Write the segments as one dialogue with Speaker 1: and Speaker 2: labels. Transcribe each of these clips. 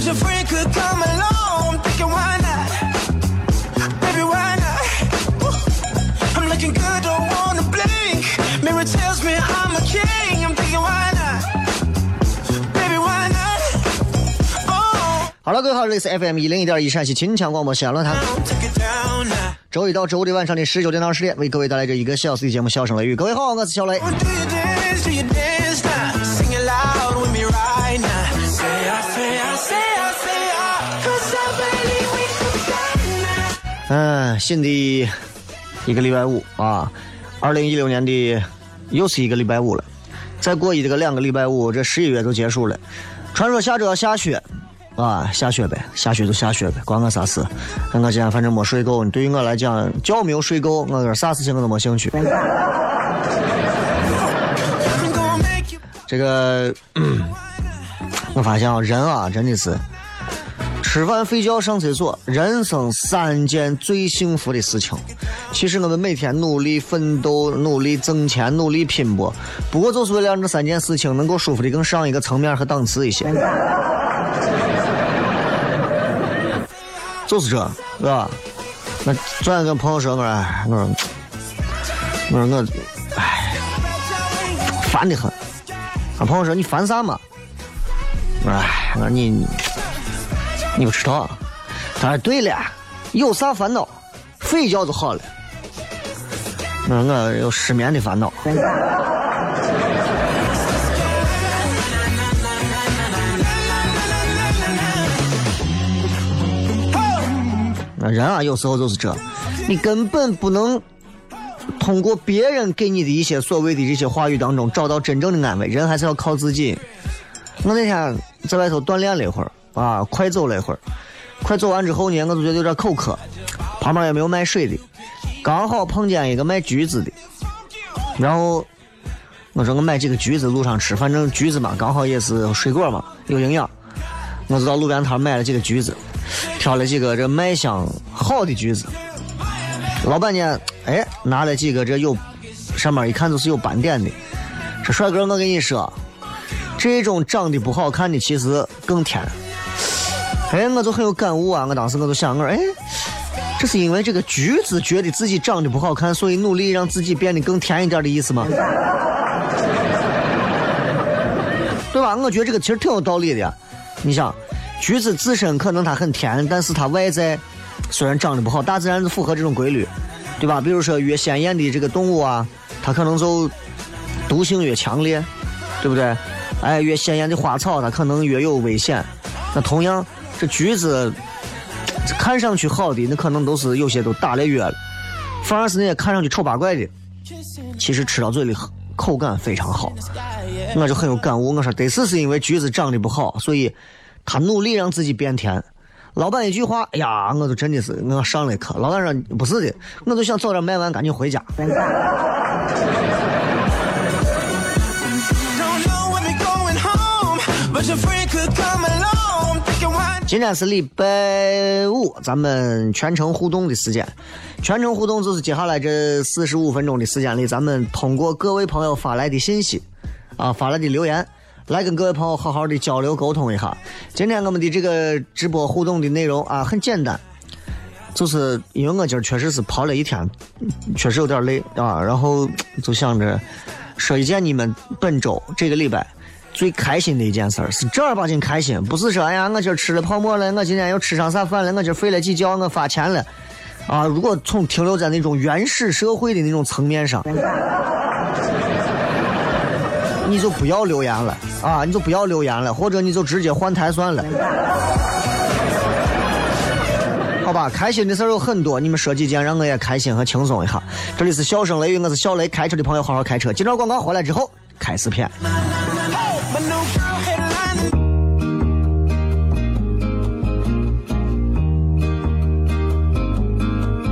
Speaker 1: Friend could come along. I'm thinking, why not? Baby, why not? I'm looking good, don't wanna blink. Mirror tells me I'm a king. I'm thinking, why not? Baby, why not? Oh,
Speaker 2: 好了，各位好，这里是 FM 一零一点一陕西秦腔广播西安论坛。周一到周五的晚上的十九点到二十点，为各位带来这一个小时的节目《笑声雷雨》。各位好，我是小雷。嗯，新的一个礼拜五啊，二零一六年的又是一个礼拜五了。再过一这个两个礼拜五，这十一月就结束了。传说下周要下雪啊，下雪呗，下雪就下雪呗，关我啥事？我今天反正没睡够，对于我来讲，觉没有睡够，我有啥事情我都没兴趣。这个，我发现啊，人啊，真的是吃饭、睡觉、上厕所，人生三件最幸福的事情。其实我们每天努力奋斗、努力挣钱、努力拼搏，不过就是为了让这三件事情能够舒服的更上一个层面和档次一些。就是这，是吧？那昨天跟朋友说，我说，我说，我说我，哎，烦得很。俺朋友说：“你烦啥嘛？”我说：“哎，我说你你不知道。”他说：“对了，有啥烦恼，睡觉就好了。”我：“我有失眠的烦恼。”那人啊，有时候就是这，你根本不能通过别人给你的一些所谓的这些话语当中找到真正的安慰，人还是要靠自己。我那天在外头锻炼了一会儿啊，快走了一会儿，快走完之后呢，我就觉得有点口渴，旁边也没有卖水的，刚好碰见一个卖橘子的，然后我说我买几个橘子路上吃，反正橘子嘛，刚好也是水果嘛，有营养，我就到路边摊买了几个橘子，挑了几个这卖相好的橘子。老板呢，哎，拿了几个这有上面一看就是有斑点的。说帅哥，我跟你说，这种长得不好看的其实更甜。哎，我就很有感悟啊！我当时我就想，我说，哎，这是因为这个橘子觉得自己长得不好看，所以努力让自己变得更甜一点的意思吗？对吧？我觉得这个其实挺有道理的。你想，橘子自身可能它很甜，但是它外在虽然长得不好，大自然是符合这种规律，对吧？比如说越鲜艳的这个动物啊，它可能就毒性越强烈，对不对？哎，越鲜艳的花草，它可能越有危险。那同样，这橘子看上去好的，那可能都是有些都打了药了，反而是那些看上去丑八怪的，其实吃到嘴里口感非常好。我就很有感悟，我说得是是因为橘子长得不好，所以他努力让自己变甜。老板一句话，哎呀，我就真的是我上了一课。老板说不是的，我就想早点卖完，赶紧回家。今天是礼拜五，咱们全程互动的时间。全程互动就是接下来这四十五分钟的时间里，咱们通过各位朋友发来的信息，啊，发来的留言，来跟各位朋友好好的交流沟通一下。今天我们的这个直播互动的内容啊，很简单，就是因为我今儿确实是跑了一天，确实有点累啊，然后就想着说一件你们本周这个礼拜最开心的一件事儿，是正儿八经开心，不是说哎呀我今儿吃了泡沫了，我今天又吃上啥饭了，我今儿睡了几觉，我发钱了。啊，如果从停留在那种原始社会的那种层面上，你就不要留言了啊，你就不要留言了，或者你就直接换台算了，好吧？开心的事儿有很多，你们说几件让我也开心和轻松一下。这里是笑声雷雨，我是小雷，开车的朋友好好开车。今朝广告回来之后开始片。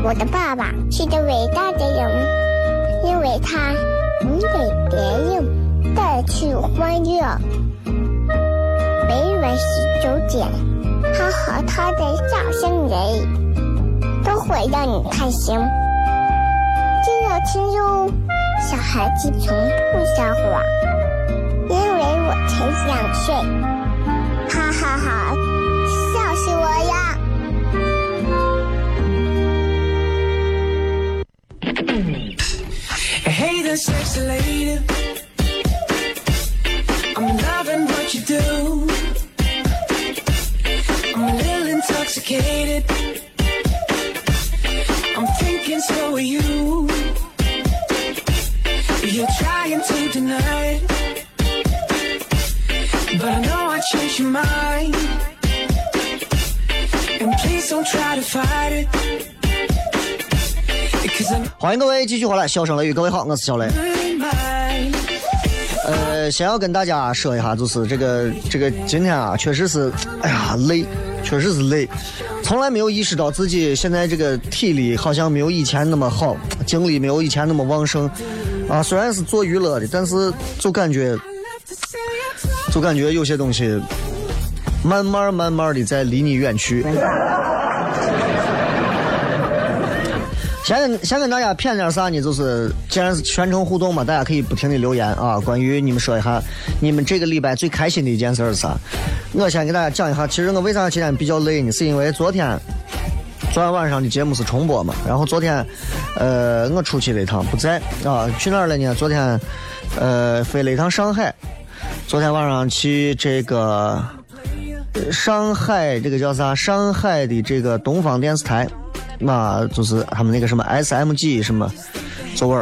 Speaker 3: 我的爸爸是个伟大的人，因为他能给别人带去欢乐。每晚十九点，他和他的笑声人，都会让你开心。记得听哟，小孩子从不撒谎，因为我才两岁。哈哈哈
Speaker 1: There. I'm loving what you do. I'm a little intoxicated.
Speaker 2: 欢迎各位继续回来，笑声雷雨，各位好，我是小雷。呃，先要跟大家说一下，就是这个这个今天啊，确实是，哎呀累，确实是累，从来没有意识到自己现在这个体力好像没有以前那么好，精力没有以前那么旺盛。啊，虽然是做娱乐的，但是就感觉就感觉有些东西慢慢慢慢的在离你远去。先跟先跟大家谝点啥呢？就是既然是全程互动嘛，大家可以不停的留言啊。关于你们说一下，你们这个礼拜最开心的一件事是啥？我先给大家讲一下，其实我为啥今天比较累呢？是因为昨天昨天晚上的节目是重播嘛，然后昨天呃我出去了一趟不在啊，去哪儿了呢？昨天呃飞了一趟上海，昨天晚上去这个上海这个叫啥？上海的这个东方电视台。嘛，就是他们那个什么 SMG 什么座位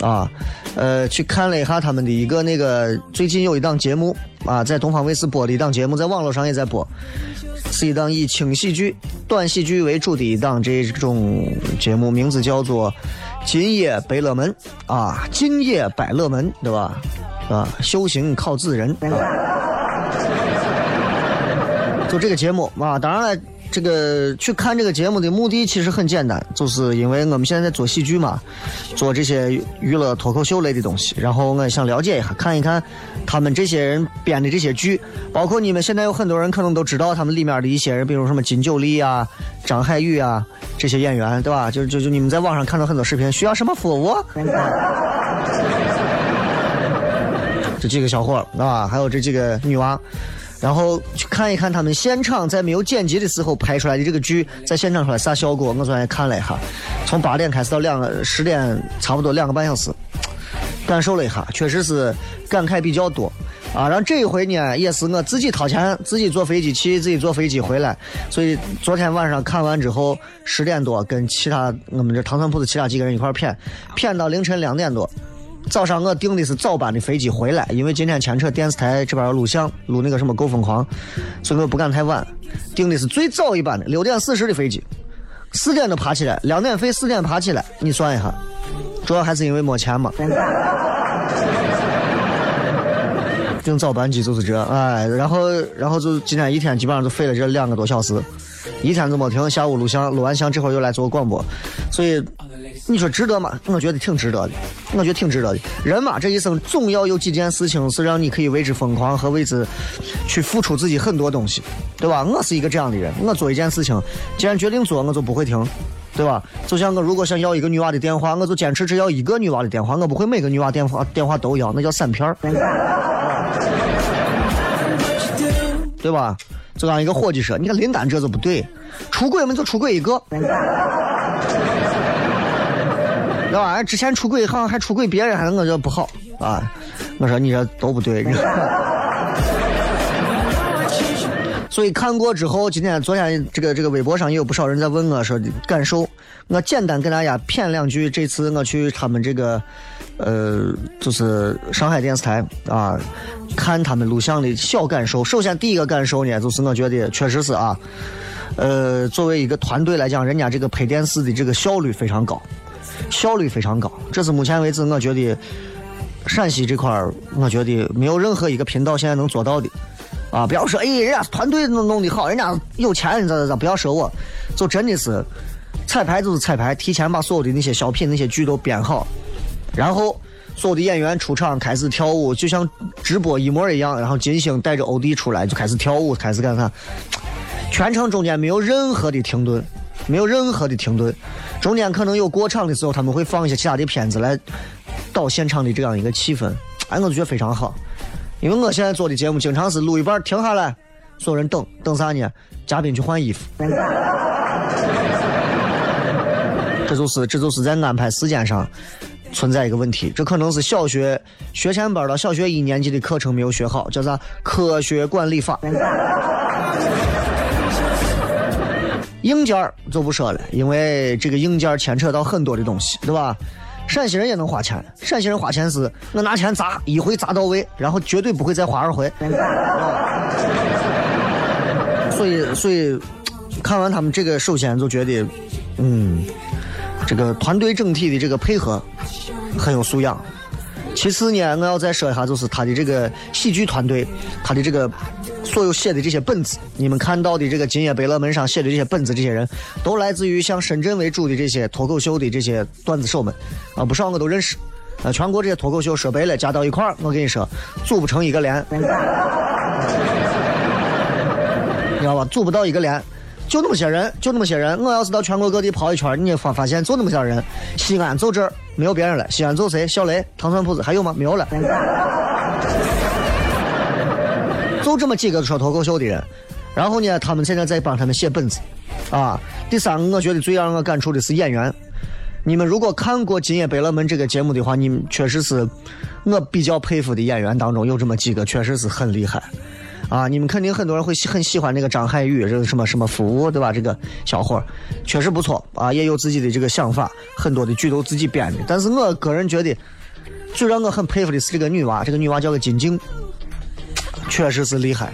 Speaker 2: 啊，呃，去看了一下他们的一个那个最近有一档节目啊，在东方卫视播的一档节目，在网络上也在播，是一档以轻喜剧、短喜剧为主的一档这种节目，名字叫做《今夜百乐门》啊，《今夜百乐门》对吧？啊，修行靠自人。就这个节目啊，当然了。这个去看这个节目的目的其实很简单，就是因为我们现在在做喜剧嘛，做这些娱乐脱口秀类的东西，然后我想了解一下，看一看他们这些人编的这些剧，包括你们现在有很多人可能都知道他们里面的一些人，比如什么金九力啊、张海宇啊这些演员，对吧？就就就你们在网上看到很多视频，需要什么服务？这几个小伙儿啊，还有这几个女娃。然后去看一看他们现场在没有剪辑的时候拍出来的这个剧，在现场出来啥效果？我昨天看了一下，从八点开始到两个十点，差不多两个半小时，感受了一下，确实是感慨比较多啊。然后这一回呢，也是我自己掏钱，自己坐飞机去，自己坐飞机回来，所以昨天晚上看完之后，十点多跟其他我们这糖蒜铺的其他几个人一块儿谝，谝到凌晨两点多。早上我订的是早班的飞机回来，因为今天牵扯电视台这边要录像，录那个什么《够疯狂》，所以我不敢太晚。订的是最早一班的六点四十的飞机，四点就爬起来，两点飞，四点爬起来，你算一下，主要还是因为没钱嘛。订早班机就是这，哎，然后然后就今天一天基本上就飞了这两个多小时，一天都没停，下午录像，录完像这会儿又来做广播，所以你说值得吗？我觉得挺值得的。我觉得挺值得的。人嘛，这一生总要有几件事情是让你可以为之疯狂和为之去付出自己很多东西，对吧？我是一个这样的人，我做一件事情，既然决定做，我就不会停，对吧？就像我如果想要一个女娃的电话，我就坚持只要一个女娃的电话，我不会每个女娃电话电话都要，那叫散片儿，对吧？就让一个伙计说，你看林丹这就不对，出轨我们就出轨一个。知道吧？之前出轨好像还出轨别人，还我觉得不好啊！我说你这都不对。所以看过之后，今天、昨天这个这个微博上也有不少人在问我说感受。我简单跟大家谝两句，这次我去他们这个呃，就是上海电视台啊，看他们录像的小感受。首先第一个感受呢，就是我觉得确实是啊，呃，作为一个团队来讲，人家这个拍电视的这个效率非常高。效率非常高，这是目前为止我觉得陕西这块儿，我觉得没有任何一个频道现在能做到的。啊，不要说哎，人家团队弄弄的好，人家有钱，咋咋咋，不要说我，就真的是彩排就是彩排，提前把所有的那些小品、那些剧都编好，然后所有的演员出场开始跳舞，就像直播一模一样，然后金星带着欧弟出来就开始跳舞，开始干啥，全程中间没有任何的停顿。没有任何的停顿，中间可能有过场的时候，他们会放一些其他的片子来导现场的这样一个气氛。哎，我就觉得非常好，因为我现在做的节目经常是录一半停下来，所有人等等啥呢？嘉宾去换衣服。这就是这就是在安排时间上存在一个问题，这可能是小学学前班到小学一年级的课程没有学好，叫啥科学管理法。硬件就不说了，因为这个硬件牵扯到很多的东西，对吧？陕西人也能花钱，陕西人花钱是我拿钱砸一回砸到位，然后绝对不会再花二回。所以，所以看完他们这个，首先就觉得，嗯，这个团队整体的这个配合很有素养。其次呢，我要再说一下，就是他的这个喜剧团队，他的这个。所有写的这些本子，你们看到的这个《今夜百乐门》上写的这些本子，这些人都来自于像深圳为主的这些脱口秀的这些段子手们啊，不少我都认识。啊，全国这些脱口秀说白了加到一块儿，我跟你说，组不成一个连，你知道吧？组不到一个连，就那么些人，就那么些人。我要是到全国各地跑一圈，你发发现就那么些人。西安就这儿，没有别人了。西安就谁？小雷、糖蒜铺子，还有吗？没有了。就这么几个说脱口秀的人，然后呢，他们现在在帮他们写本子，啊。第三个，我觉得最让我感触的是演员。你们如果看过《今夜百乐门》这个节目的话，你们确实是我比较佩服的演员当中有这么几个，确实是很厉害，啊。你们肯定很多人会很喜欢那个张海宇，这个什么什么服务，对吧？这个小伙确实不错啊，也有自己的这个想法，很多的剧都自己编的。但是我个人觉得，最让我很佩服的是这个女娃，这个女娃叫个金靖。确实是厉害，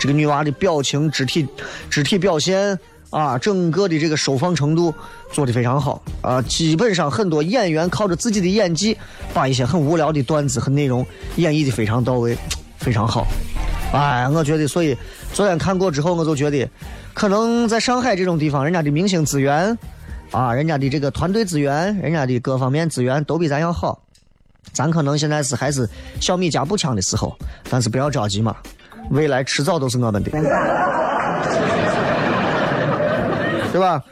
Speaker 2: 这个女娃的表情、肢体、肢体表现啊，整个的这个收放程度做的非常好啊。基本上很多演员靠着自己的演技，把一些很无聊的段子和内容演绎的非常到位，非常好。哎，我觉得，所以昨天看过之后，我就觉得，可能在上海这种地方，人家的明星资源啊，人家的这个团队资源，人家的各方面资源都比咱要好。咱可能现在是还是小米加步枪的时候，但是不要着急嘛，未来迟早都是我们的，对吧？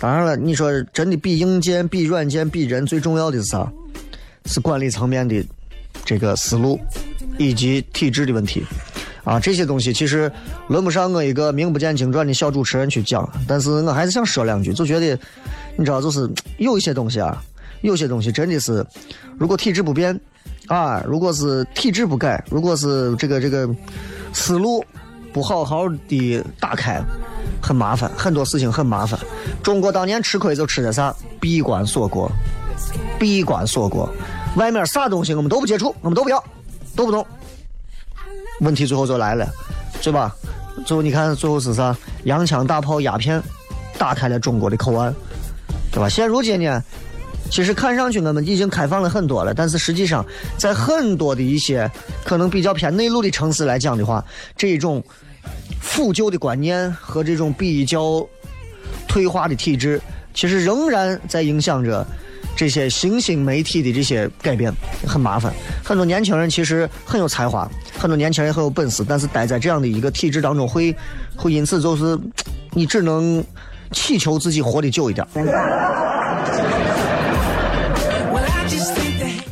Speaker 2: 当然了，你说真的比硬件、比软件、比人最重要的是啥？是管理层面的这个思路以及体制的问题啊！这些东西其实轮不上我一个名不见经传的小主持人去讲，但是我还是想说两句，就觉得你知道，就是有一些东西啊。有些东西真的是，如果体制不变，啊，如果是体制不改，如果是这个这个思路不好好的打开，很麻烦，很多事情很麻烦。中国当年吃亏就吃的啥？闭关锁国，闭关锁国，外面啥东西我们都不接触，我们都不要，都不动。问题最后就来了，对吧？最后你看最后是啥？洋枪大炮鸦片打开了中国的口岸，对吧？现如今呢？其实看上去我们已经开放了很多了，但是实际上，在很多的一些可能比较偏内陆的城市来讲的话，这种腐旧的观念和这种比较退化的体制，其实仍然在影响着这些新兴媒体的这些改变很麻烦。很多年轻人其实很有才华，很多年轻人很有本事，但是待在这样的一个体制当中，会会因此就是你只能祈求自己活得久一点。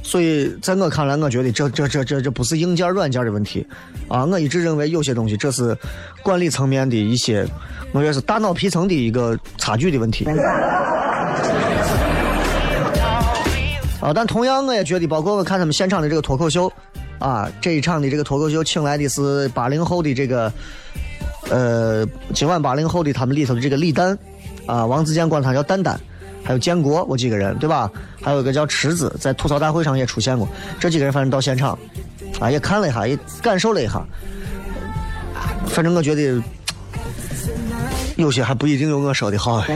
Speaker 2: 所以，在我看来，我觉得这这这这这不是硬件软件的问题，啊，我一直认为有些东西这是管理层面的一些，我觉得是大脑皮层的一个差距的问题。啊，但同样我也觉得，包括我看他们现场的这个脱口秀，啊，这一场的这个脱口秀请来的是八零后的这个，呃，今晚八零后的他们里头的这个李诞，啊，王自健管他叫蛋蛋。还有建国，我几个人对吧？还有一个叫池子，在吐槽大会上也出现过。这几个人反正到现场，啊，也看了一下，也感受了一下。反正我觉得有些还不一定有我说的好。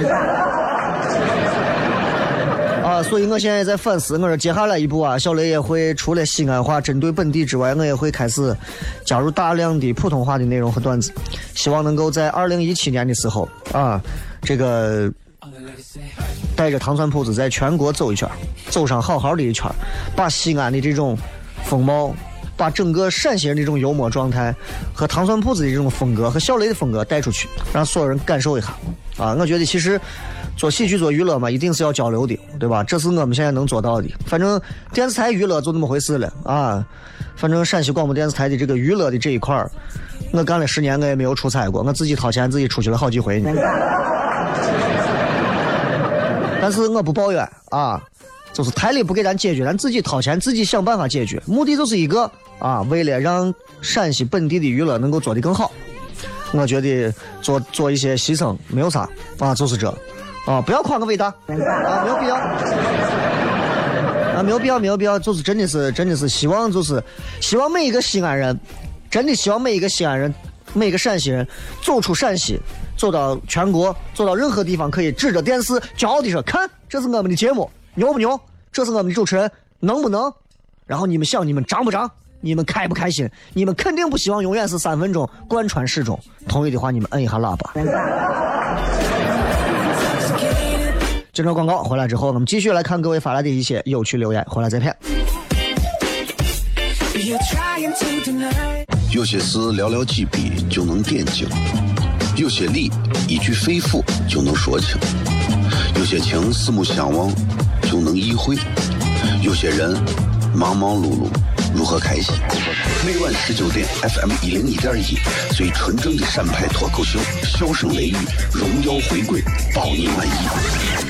Speaker 2: 所以我现在也在反思，我说接下来一步啊，小雷也会除了西安话针对本地之外，我也会开始加入大量的普通话的内容和段子，希望能够在二零一七年的时候啊，这个。带着糖蒜铺子在全国走一圈，走上好好的一圈，把西安的这种风貌，把整个陕西人的这种幽默状态和糖蒜铺子的这种风格和小雷的风格带出去，让所有人感受一下。啊，我觉得其实做喜剧做娱乐嘛，一定是要交流的，对吧？这是我们现在能做到的。反正电视台娱乐就那么回事了啊。反正陕西广播电视台的这个娱乐的这一块儿，我干了十年，我也没有出差过，我自己掏钱自己出去了好几回呢。但是我不抱怨啊，就是台里不给咱解决，咱自己掏钱自己想办法解决，目的就是一个啊，为了让陕西本地的娱乐能够做得更好，我觉得做做一些牺牲没有啥啊，就是这啊，不要夸我伟大啊，没有必要啊，没有必要，没有必要，就是真的是真的是希望就是希望每一个西安人，真的希望每一个西安人，每一个陕西人走出陕西。走到全国，走到任何地方，可以指着电视骄傲地说：“看，这是我们的节目，牛不牛？这是我们的主持人，能不能？”然后你们想，你们张不张？你们开不开心？你们肯定不希望永远是三分钟贯穿始终。同意的话，你们摁一下喇叭。接着广告回来之后，我们继续来看各位发来的一些有趣留言，回来再片。
Speaker 4: 有些事寥寥几笔就能点睛。有些理一句肺腑就能说清，有些情四目相望就能意会，有些人忙忙碌碌如何开心？每晚十九点，FM 一零一点一，最纯正的陕派脱口秀，笑声雷雨，荣耀回归，保你满意。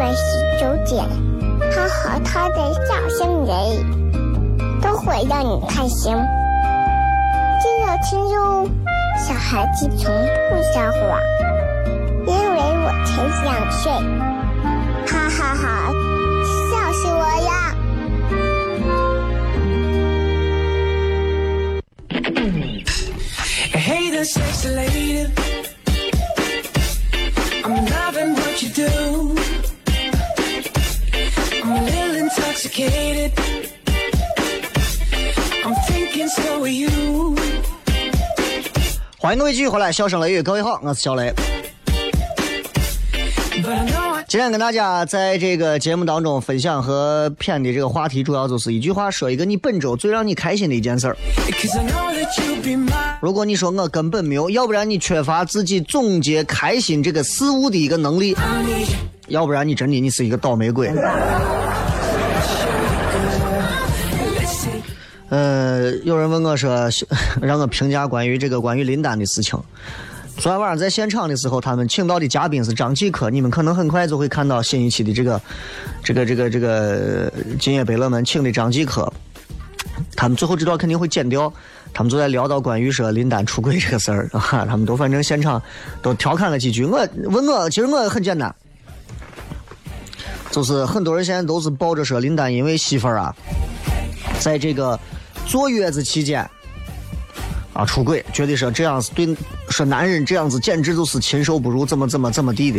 Speaker 3: 每晚十九点，他和他的笑声人，都会让你开心。记得听哟，小孩子从不撒谎，因为我才想睡。哈哈哈，笑死我呀
Speaker 1: ！Hey, the sexy lady. I'm loving what you do.
Speaker 2: 欢迎各位继续回来，笑声雷雨，各位好，我是小雷。今天跟大家在这个节目当中分享和片的这个话题，主要就是一句话，说一个你本周最让你开心的一件事儿。如果你说我根本没有，要不然你缺乏自己总结开心这个事物的一个能力，要不然你真的你是一个倒霉鬼。有人问我说，让我评价关于这个关于林丹的事情。昨天晚上在现场的时候，他们请到的嘉宾是张继科，你们可能很快就会看到新一期的这个、这个、这个、这个《今夜百乐门》请的张继科。他们最后这段肯定会剪掉，他们就在聊到关于说林丹出轨这个事儿啊，他们都反正现场都调侃了几句。我问我，其实我很简单，就是很多人现在都是抱着说林丹因为媳妇儿啊，在这个坐月子期间啊出轨，觉得说这样子对说男人这样子简直就是禽兽不如，怎么怎么怎么地的。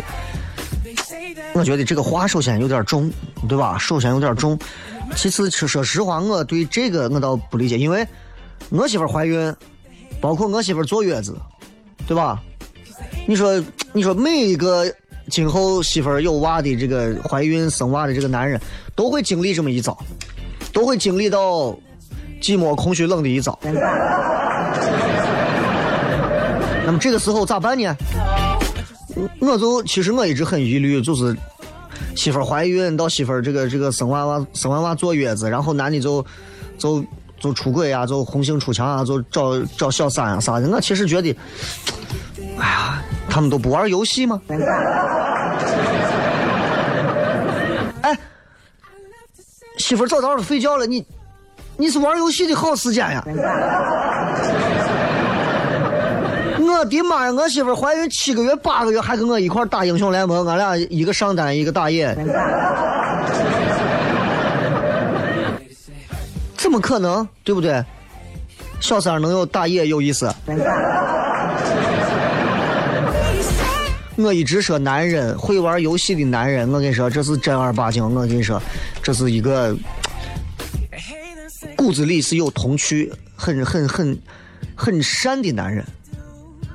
Speaker 2: 我觉得这个话首先有点重，对吧？首先有点重。其次，说实话，我对这个我倒不理解，因为我媳妇怀孕，包括我媳妇坐月子，对吧？你说，你说每一个今后媳妇有娃的这个怀孕生娃的这个男人，都会经历这么一遭，都会经历到寂寞、空虚、冷的一遭。那么这个时候咋办呢？我就其实我一直很疑虑，就是媳妇怀孕到媳妇这个这个生娃娃生娃娃坐月子，然后男的就就就出轨啊，就红杏出墙啊，就找找小三啊啥的。我其实觉得，哎呀，他们都不玩游戏吗？哎，媳妇早早的睡觉了，你你是玩游戏的好时间呀。我的妈呀！我媳妇怀孕七个月、八个月，还跟我一块打英雄联盟，俺俩一个上单，一个打野。怎么可能？对不对？小三能有打野有意思？我一直说，男人会玩游戏的男人，我跟你说，这是正儿八经。我跟你说，这是一个骨子里是有童趣、很很很很善的男人。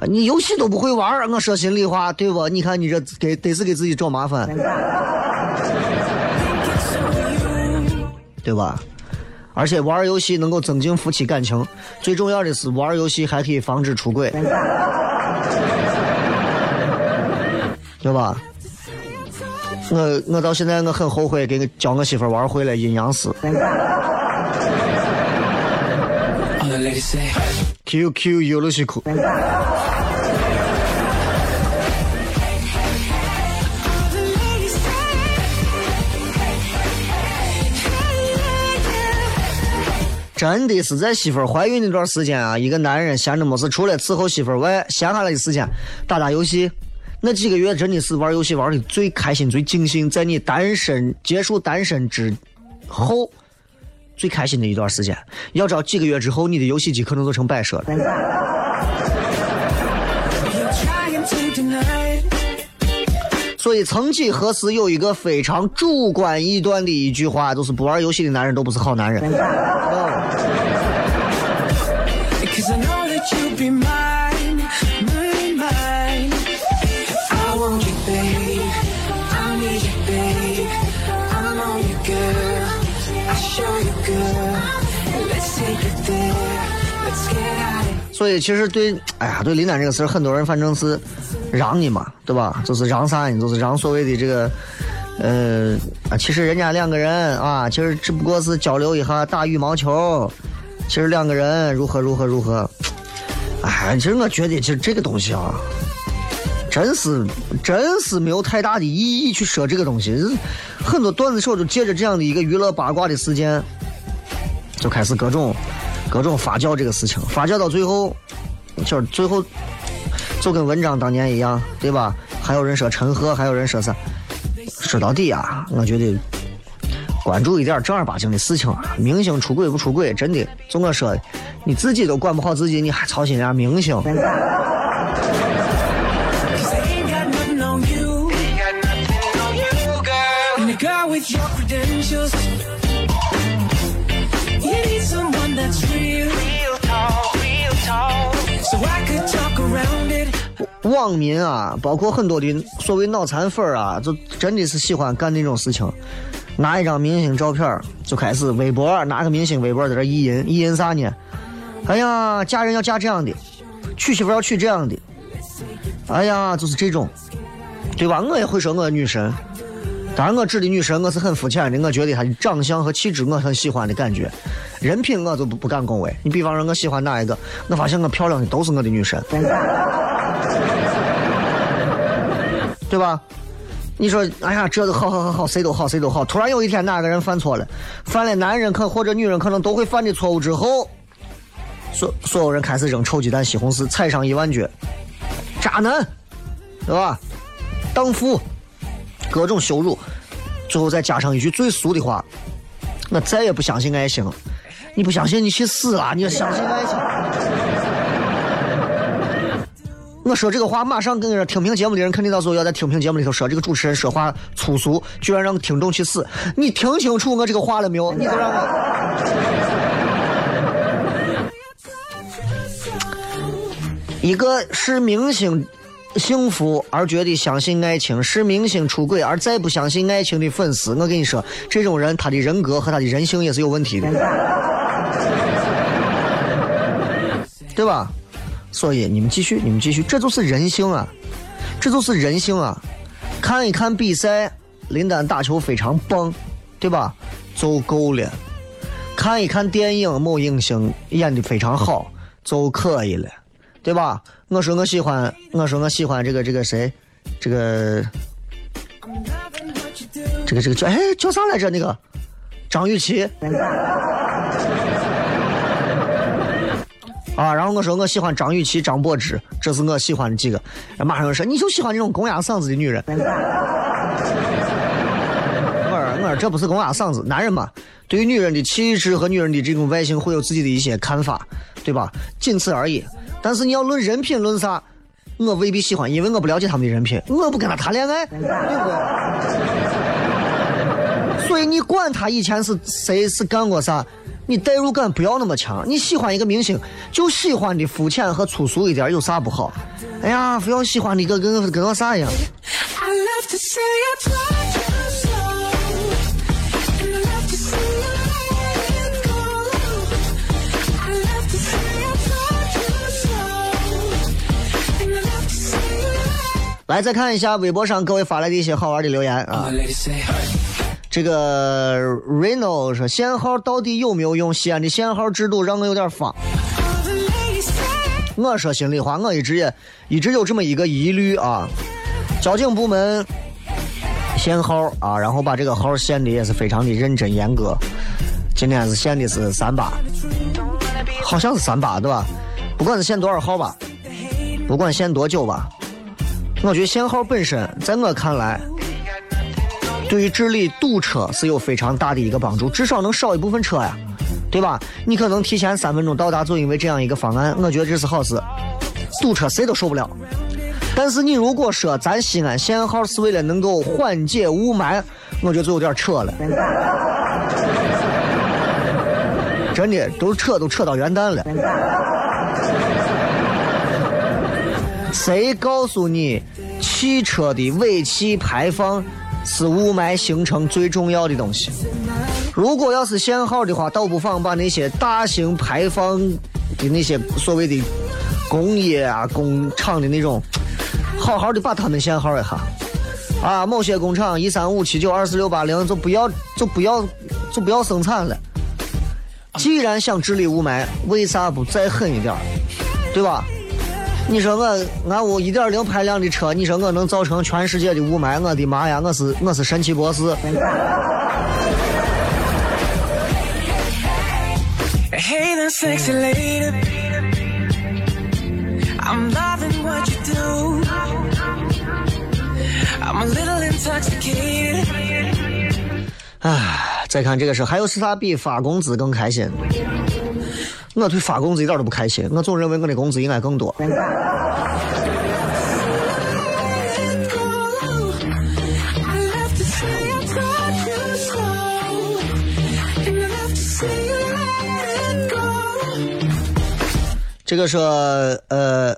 Speaker 2: 你游戏都不会玩我说心里话，对不？你看你这给得是给自己找麻烦，对吧？而且玩游戏能够增进夫妻感情，最重要的是玩游戏还可以防止出轨，对吧？我我到现在我很后悔给教我媳妇玩会了阴阳师。Q Q 有了些苦。真的是在媳妇怀孕那段时间啊，一个男人闲着没事，除了伺候媳妇外，闲下来的时间打打游戏。那几个月真的是玩游戏玩的最开心、最尽兴，在你单身结束单身之后。最开心的一段时间，要知道几个月之后，你的游戏机可能都成摆设了。所以，曾几何时，有一个非常主观臆断的一句话，就是不玩游戏的男人都不是好男人。所以其实对，哎呀，对林丹这个事，很多人反正是让你嘛，对吧？就是让啥呢？就是让所谓的这个，呃，啊，其实人家两个人啊，其实只不过是交流一下打羽毛球，其实两个人如何如何如何。哎，其实我觉得，其实这个东西啊，真是真是没有太大的意义去说这个东西。很多段子手就借着这样的一个娱乐八卦的事件，就开始各种。各种发酵这个事情，发酵到最后，就是最后就跟文章当年一样，对吧？还有人说陈赫，还有人说啥？说到底啊，我觉得关注一点正儿八经的事情啊。明星出轨不出轨，真的，就我说，你自己都管不好自己，你还操心人家明星？网民啊，包括很多的所谓脑残粉啊，就真的是喜欢干那种事情，拿一张明星照片就开始微博拿个明星微博在这意淫，意淫啥呢？哎呀，嫁人要嫁这样的，娶媳妇要娶这样的，哎呀，就是这种，对吧？我也会说我女神。当然，我指的女神，我是很肤浅的。我觉得她的长相和气质，我很喜欢的感觉。人品我就不不敢恭维。你比方说，我喜欢哪一个？我发现我漂亮的都是我的女神，对吧？你说，哎呀，这都好好好好，谁都好谁都好。突然有一天，哪个人犯错了，犯了男人可或者女人可能都会犯的错误之后，所所有人开始扔臭鸡蛋、西红柿，踩上一万脚，渣男，对吧？荡妇。各种羞辱，最后再加上一句最俗的话：“我再也不相信爱情了。”你不相信，你去死啊！你要相信爱情。我说这个话，马上跟着听评节目的人肯定到时候要在听评节目里头说这个主持人说话粗俗，居然让听众去死。你听清楚我这个话了没有？你都让我。一个是明星幸福而觉得相信爱情，是明星出轨而再不相信爱情的粉丝，我跟你说，这种人他的人格和他的人性也是有问题的，对吧？所以你们继续，你们继续，这就是人性啊，这就是人性啊！看一看比赛，林丹打球非常棒，对吧？就够了。看一看电影，某影星演的非常好，就可以了，对吧？我说我喜欢，我说我喜欢这个这个谁，这个这个这个叫哎叫啥来着？那个张雨绮。啊，然后我说我喜欢张雨绮、张柏芝，这是我喜欢的几个。马上又说你就喜欢这种公鸭嗓子的女人。我说我说这不是公鸭嗓子，男人嘛，对于女人的气质和女人的这种外形会有自己的一些看法，对吧？仅此而已。但是你要论人品论啥，我未必喜欢，因为我不了解他们的人品，我不跟他谈恋爱，对不对？所以你管他以前是谁是干过啥？你代入感不要那么强，你喜欢一个明星，就喜欢的肤浅和粗俗一点，有啥不好？哎呀，非要喜欢的跟跟跟个啥一样？来，再看一下微博上各位发来的一些好玩的留言啊。这个 Reno 说限号到底有没有用？西安的限号制度让我有点慌。我说心里话，我一直也一直有这么一个疑虑啊。交警部门限号啊，然后把这个号限的也是非常的认真严格。今天是限的是三八，好像是三八对吧？不管是限多少号吧，不管限多久吧，我觉得限号本身，在我看来。对于治理堵车是有非常大的一个帮助，至少能少一部分车呀，对吧？你可能提前三分钟到达，就因为这样一个方案，我觉得这是好事。堵车谁都受不了，但是你如果说咱西安限号是为了能够缓解雾霾，我觉得就有点扯了。真的，都扯都扯到元旦了。谁告诉你汽车的尾气排放？是雾霾形成最重要的东西。如果要是限号的话，倒不妨把那些大型排放的那些所谓的工业啊、工厂的那种，好好的把他们限号一下。啊，某些工厂一三五七九二四六八零就不要就不要就不要生产了。既然想治理雾霾，为啥不再狠一点对吧？你说我俺屋一点零排量的车，你说我能造成全世界的雾霾？我的妈呀！我是我是神奇博士。哎，再看这个事，还有是啥比发工资更开心？我对发工资一点都不开心，我总认为我的工资应该更多。这个说，呃，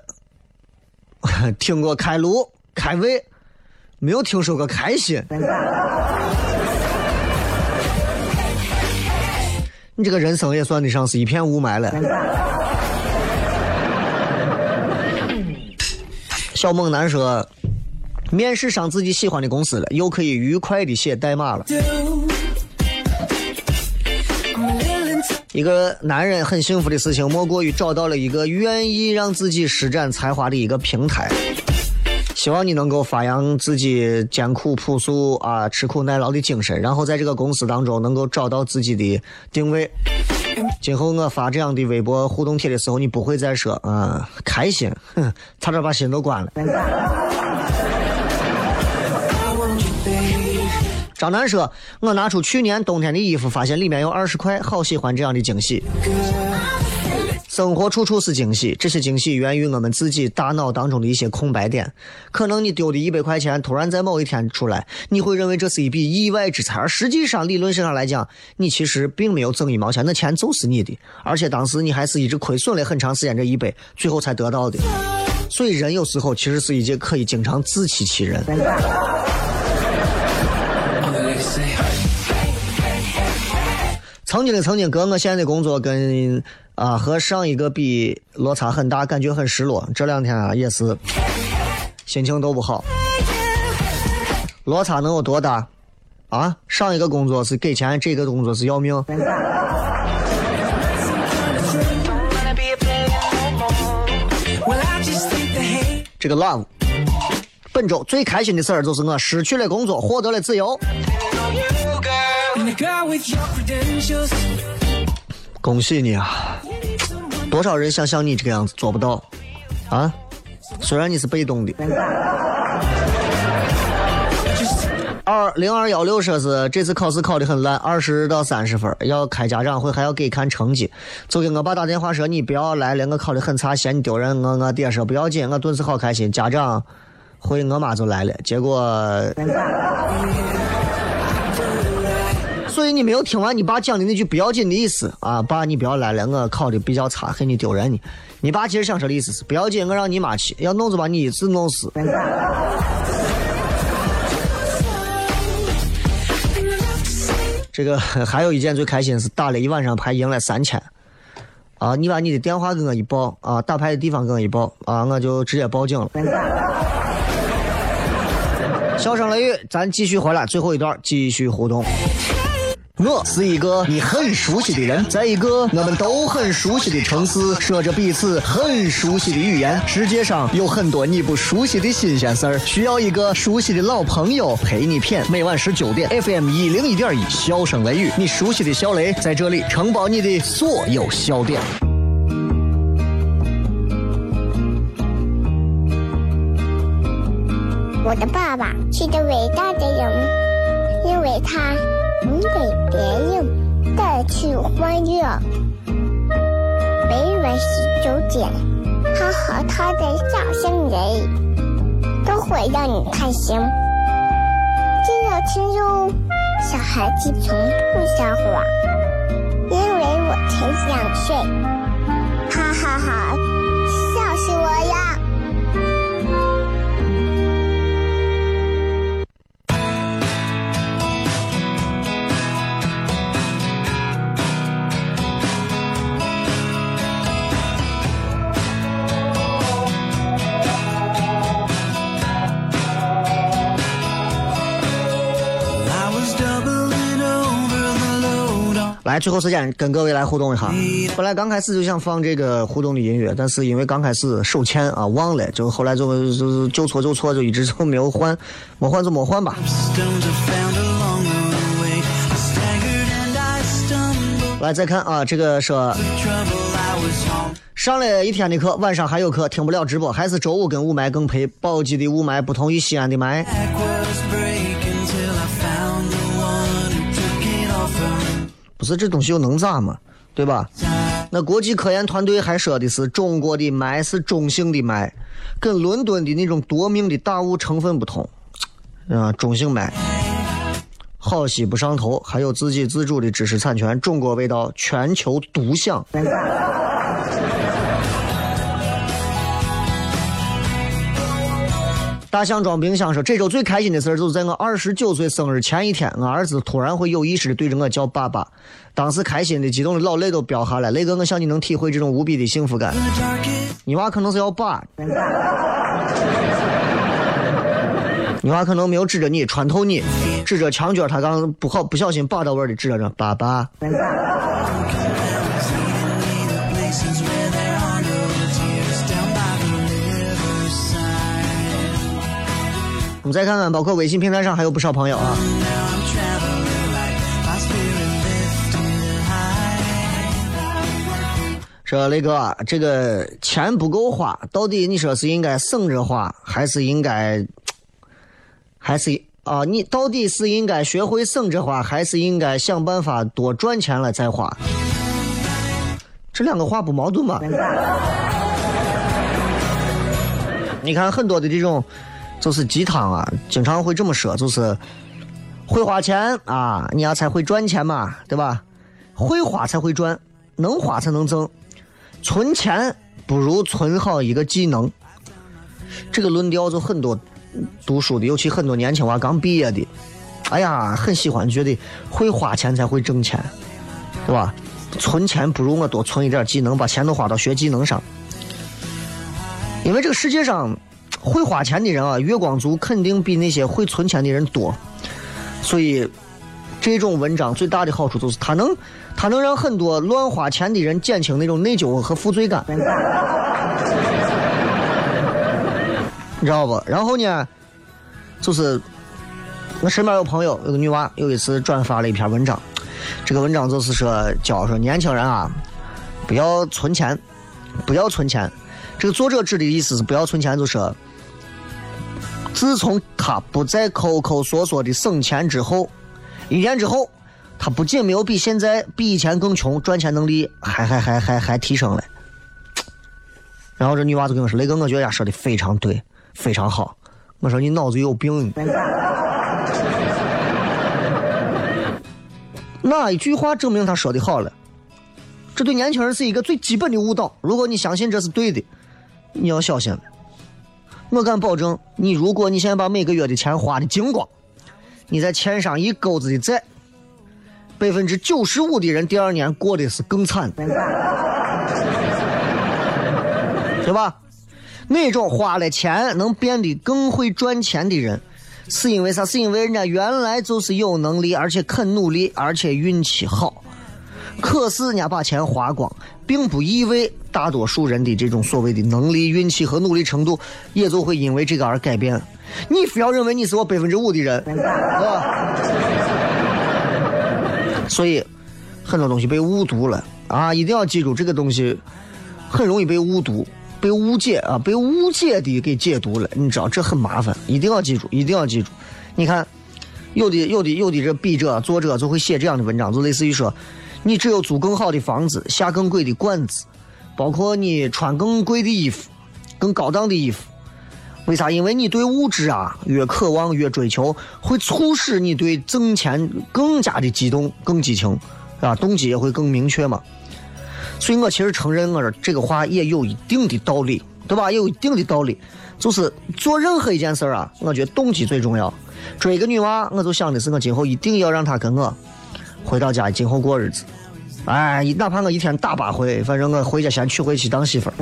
Speaker 2: 听过开路、开胃，没有听说过开心。你这个人生也算得上是一片雾霾了。小猛男说，面试上自己喜欢的公司了，又可以愉快的写代码了。一个男人很幸福的事情，莫过于找到了一个愿意让自己施展才华的一个平台。希望你能够发扬自己艰苦朴素啊、吃苦耐劳的精神，然后在这个公司当中能够找到自己的定位。今后我发这样的微博互动帖的时候，你不会再说啊开心，哼，差点把心都关了。张楠说：“我拿出去年冬天的衣服，发现里面有二十块，好喜欢这样的惊喜。”生活处处是惊喜，这些惊喜源于我们自己大脑当中的一些空白点。可能你丢的一百块钱突然在某一天出来，你会认为这是一笔意外之财，而实际上理论上来讲，你其实并没有挣一毛钱，那钱就是你的，而且当时你还是一直亏损了很长时间这一百，最后才得到的。所以人有时候其实是一件可以经常自欺欺人。曾经的曾经，跟我现在的工作跟啊和上一个比落差很大，感觉很失落。这两天啊也是心情都不好。落差能有多大？啊，上一个工作是给钱，这个工作是要命。这个 love，本周最开心的事儿就是我失去了工作，获得了自由。恭喜你啊！多少人想像你这个样子做不到啊？虽然你是被动的。二零二幺六说是这次考试考的很烂，二十到三十分，要开家长会，还要给看成绩。就给我爸打电话说你不要来了，我考的很差，嫌你丢人。我我爹说不要紧，我顿时好开心。家长会我妈就来了，结果。所以你没有听完你爸讲的那句不要紧的意思啊，爸你不要来了，我考的比较差，很你丢人呢。你爸其实想说的意思是不要紧，我让你妈去，要弄就把你一次弄死。这个 还有一件最开心是打了一晚上牌赢了三千，啊，你把你的电话给我一报啊，打牌的地方给我一报啊，我就直接报警了。笑声雷雨，咱继续回来，最后一段继续互动。我是一个你很熟悉的人，在一个我们都很熟悉的城市，说着彼此很熟悉的语言。世界上有很多你不熟悉的新鲜事儿，需要一个熟悉的老朋友陪你谝。每晚十九点，FM 一零一点一，笑声雷雨，你熟悉的小雷在这里承包你的所有笑点。
Speaker 3: 我的爸爸是个伟大的人，因为他能给别人带去欢乐。每晚十九点，他和他的笑声人，都会让你开心。记得听哟，小孩子从不说话，因为我才两岁。哈哈哈，
Speaker 2: 来，最后时间跟各位来互动一下。本来刚开始就想放这个互动的音乐，但是因为刚开始手欠啊忘了，就后来就就就错就错，就一直就没有换，没换就没换吧。来再看啊，这个说上了一天的课，晚上还有课，听不了直播，还是周五跟雾霾更配。宝鸡的雾霾不同于西安的霾。这东西又能咋嘛？对吧？那国际科研团队还说的是中国的霾是中性的霾，跟伦敦的那种夺命的大雾成分不同，啊，中性霾，好吸不上头，还有自己自主的知识产权，中国味道，全球独享。大象装冰箱说：“这周最开心的事儿就是在我二十九岁生日前一天，我儿子突然会有意识的对着我叫爸爸，当时开心的、激动的，老泪都飙下来。雷哥，我想你能体会这种无比的幸福感。你娃可能是要爸，你娃可能没有指着你，穿透你，指着墙角，他刚不好不小心把到位的指着爸爸。”们再看看，包括微信平台上还有不少朋友啊。说雷哥，这个钱不够花，到底你说是应该省着花，还是应该，还是啊，你到底是应该学会省着花，还是应该想办法多赚钱了再花？这两个话不矛盾吗？你看很多的这种就是鸡汤啊，经常会这么说，就是会花钱啊，你要才会赚钱嘛，对吧？会花才会赚，能花才能挣。存钱不如存好一个技能。这个论调就很多读书的，尤其很多年轻娃刚毕业的，哎呀，很喜欢，觉得会花钱才会挣钱，对吧？存钱不如我多存一点技能，把钱都花到学技能上。因为这个世界上会花钱的人啊，月光族肯定比那些会存钱的人多，所以这种文章最大的好处就是它能，它能让很多乱花钱的人减轻那种内疚和负罪感，你知道不？然后呢，就是我身边有朋友有个女娃，有一次转发了一篇文章，这个文章就是说教说年轻人啊，不要存钱，不要存钱。这个作者指的意思是不要存钱，就说自从他不再抠抠缩缩的省钱之后，一年之后，他不仅没有比现在比以前更穷，赚钱能力还还还还还提升了。然后这女娃就跟我说：“雷哥，我觉得人家说的非常对，非常好。”我说：“你脑子有病。”哪一句话证明他说的好了？这对年轻人是一个最基本的误导。如果你相信这是对的，你要小心了。我敢保证，你如果你现在把每个月的钱花的精光，你再欠上一钩子的债，百分之九十五的人第二年过的是更惨，对吧？那种花了钱能变得更会赚钱的人，是因为啥？是因为人家原来就是有能力，而且肯努力，而且运气好。可是人家把钱花光，并不意味大多数人的这种所谓的能力、运气和努力程度也就会因为这个而改变。你非要认为你是我百分之五的人，是吧？所以很多东西被误读了啊！一定要记住，这个东西很容易被误读、被误解啊，被误解的给解读了。你知道这很麻烦，一定要记住，一定要记住。你看，有的、有的、有的这笔者、作者就会写这样的文章，就类似于说。你只有租更好的房子，下更贵的馆子，包括你穿更贵的衣服，更高档的衣服。为啥？因为你对物质啊越渴望越追求，会促使你对挣钱更加的激动、更激情，啊，动机也会更明确嘛。所以我其实承认，我说这个话也有一定的道理，对吧？有一定的道理，就是做任何一件事啊，我觉得动机最重要。追个女娃，我就想的是，我今后一定要让她跟我。回到家，今后过日子，哎，哪怕我一天打八回，反正我回家先娶回去当媳妇儿，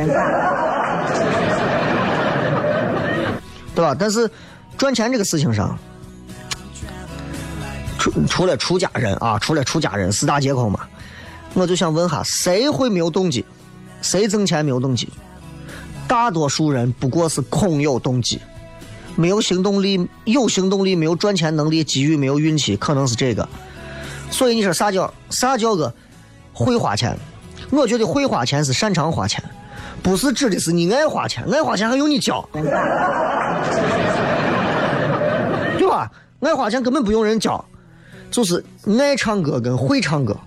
Speaker 2: 对吧？但是赚钱这个事情上，除除了出家人啊，除了出家人四大皆空嘛，我就想问哈，谁会没有动机？谁挣钱没有动机？大多数人不过是空有动机，没有行动力，有行动力没有赚钱能力，机遇没有运气，可能是这个。所以你说啥叫啥叫个会花钱？我觉得会花钱是擅长花钱，不是指的是你爱花钱，爱花钱还用你教，对吧？爱花钱根本不用人教，就是爱唱歌跟会唱歌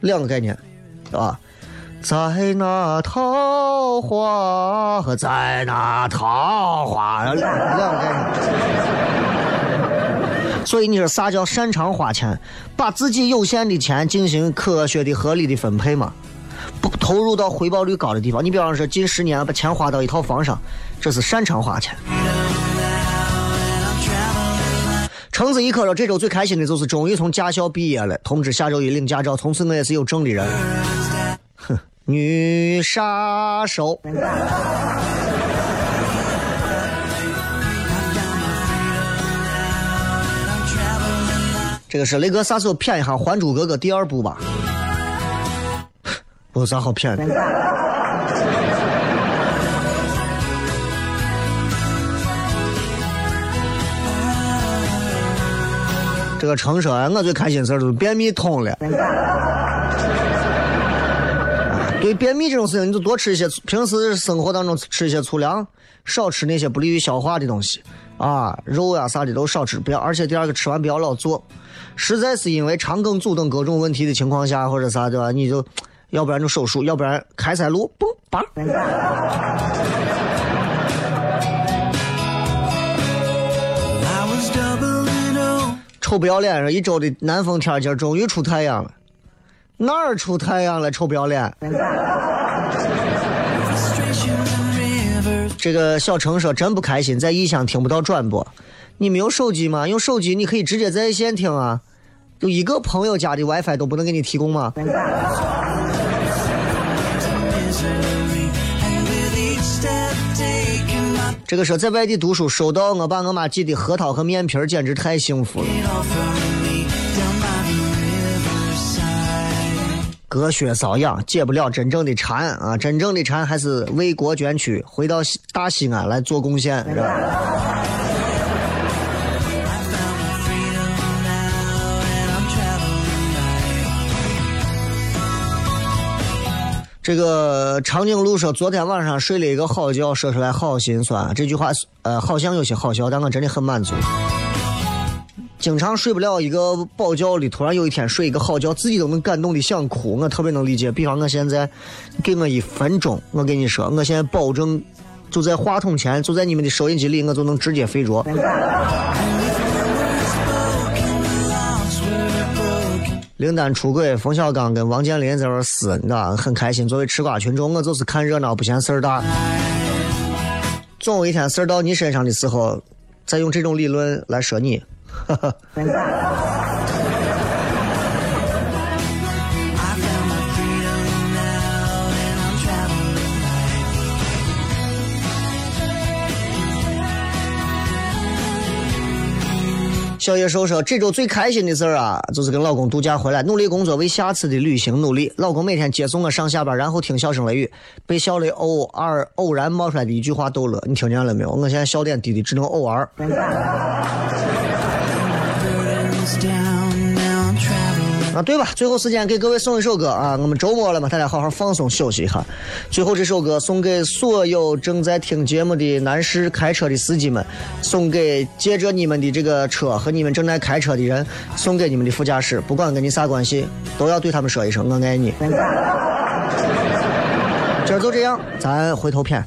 Speaker 2: 两个概念，对吧？在那桃花和在那桃花两两个概念。所以你说啥叫擅长花钱？把自己有限的钱进行科学的、合理的分配嘛，不投入到回报率高的地方。你比方说，近十年把钱花到一套房上，这是擅长花钱。橙子一颗说，这周最开心的就是终于从驾校毕业了，通知下周一领驾照，从此我也是有证的人。哼，女杀手。这个是雷哥，啥时候骗一下《还珠格格》第二部吧？有啥好骗的？这个程说，我最开心事儿就是便秘通了。对便秘这种事情，你就多吃一些，平时生活当中吃一些粗粮，少吃那些不利于消化的东西。啊，肉呀啥的都少吃，不要，而且第二个吃完不要老坐，实在是因为肠梗阻等各种问题的情况下或者啥对吧？你就要不然就手术，要不然开塞露，嘣叭。臭不要脸！一周的南风天今儿终于出太阳了，哪儿出太阳了？臭不要脸！这个小程说真不开心，在异乡听不到转播。你没有手机吗？用手机你可以直接在线听啊。就一个朋友家的 WiFi 都不能给你提供吗？这个说在外地读书，收到我爸我妈寄的核桃和面皮简直太幸福了。隔靴搔痒，解不了真正的馋啊！真正的馋还是为国捐躯，回到大西安来做贡献，是吧？这个长颈鹿说：“昨天晚上睡了一个好觉，说出来好心酸。这句话，呃，好像有些好笑，但我真的很满足。经常睡不了一个饱觉的，突然有一天睡一个好觉，自己都能感动的想哭。我特别能理解。比方我现在，给我一分钟，我跟你说，我现在保证就在话筒前，就在你们的收音机里，我就能直接睡着。”林丹出轨，冯小刚跟王健林在这撕，你知道很开心。作为吃瓜群众，我就是看热闹不嫌事儿大。总有一天事儿到你身上的时候，再用这种理论来说你。小野兽说：“这周最开心的事儿啊，就是跟老公度假回来，努力工作，为下次的旅行努力。老公每天接送我上下班，然后听笑声雷雨，被笑的偶尔偶然冒出来的一句话逗乐。你听见了没有？我现在笑点低的只能偶尔。”啊，对吧？最后时间给各位送一首歌啊！我们周末了嘛，大家好好放松休息一下。最后这首歌送给所有正在听节目的男士、开车的司机们，送给借着你们的这个车和你们正在开车的人，送给你们的副驾驶，不管跟你啥关系，都要对他们说一声我爱你。今儿就这样，咱回头片。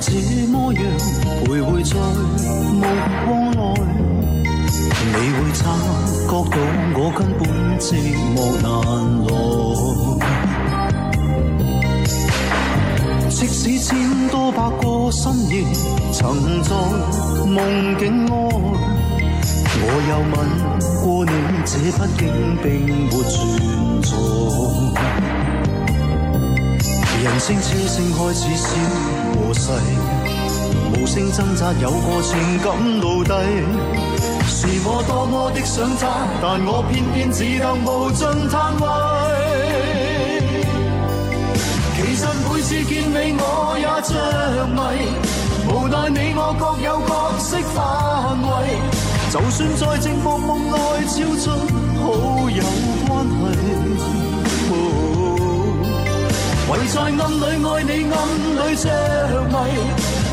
Speaker 5: 这么样徘徊在目光内，你会察觉到我根本寂寞难耐。即使千多百个深夜曾在梦境外，我又吻过你，这毕竟并没存在。人声车声开始消逝，无声挣扎有个情感奴隶。是我多么的想他，但我偏偏只得无尽叹谓。其实每次见你我也着迷，无奈你我各有各色范围。就算在寂寞梦内超出好友关系。唯在暗里爱你，暗里着迷，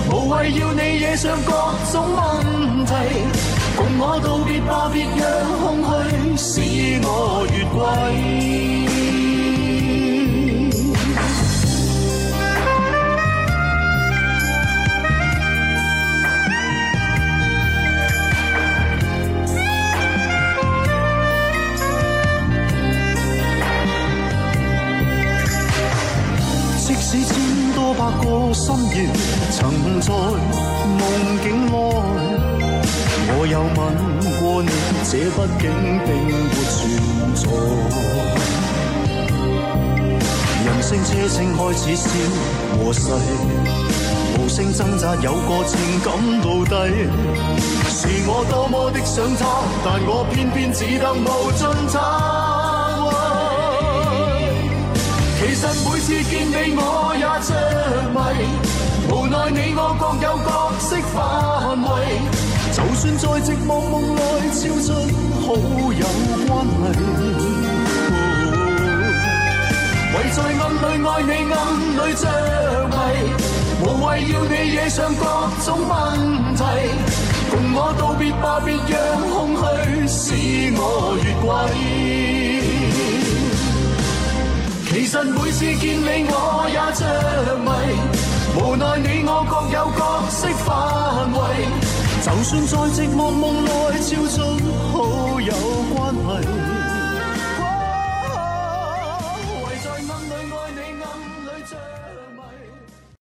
Speaker 5: 无谓要你惹上各种问题。共我道别吧，别让空虚使我越轨。百个深夜，曾在梦境内，我又吻过你，这毕竟并没存在。人声车声开始消和逝，无声挣扎有个情感到底。是我多么的想他，但我偏偏只得无尽。其實每次見你我也着迷，無奈你我各有角色範圍，就算在寂寞夢內超出好友關係。唯在暗裏愛你，暗裏着迷，無謂要你惹上各種問題。共我道別吧，別讓空虛使我越轨。其实每次见你，我也着迷。无奈你我各有角色范围，就算在寂寞梦内，照准好友关系。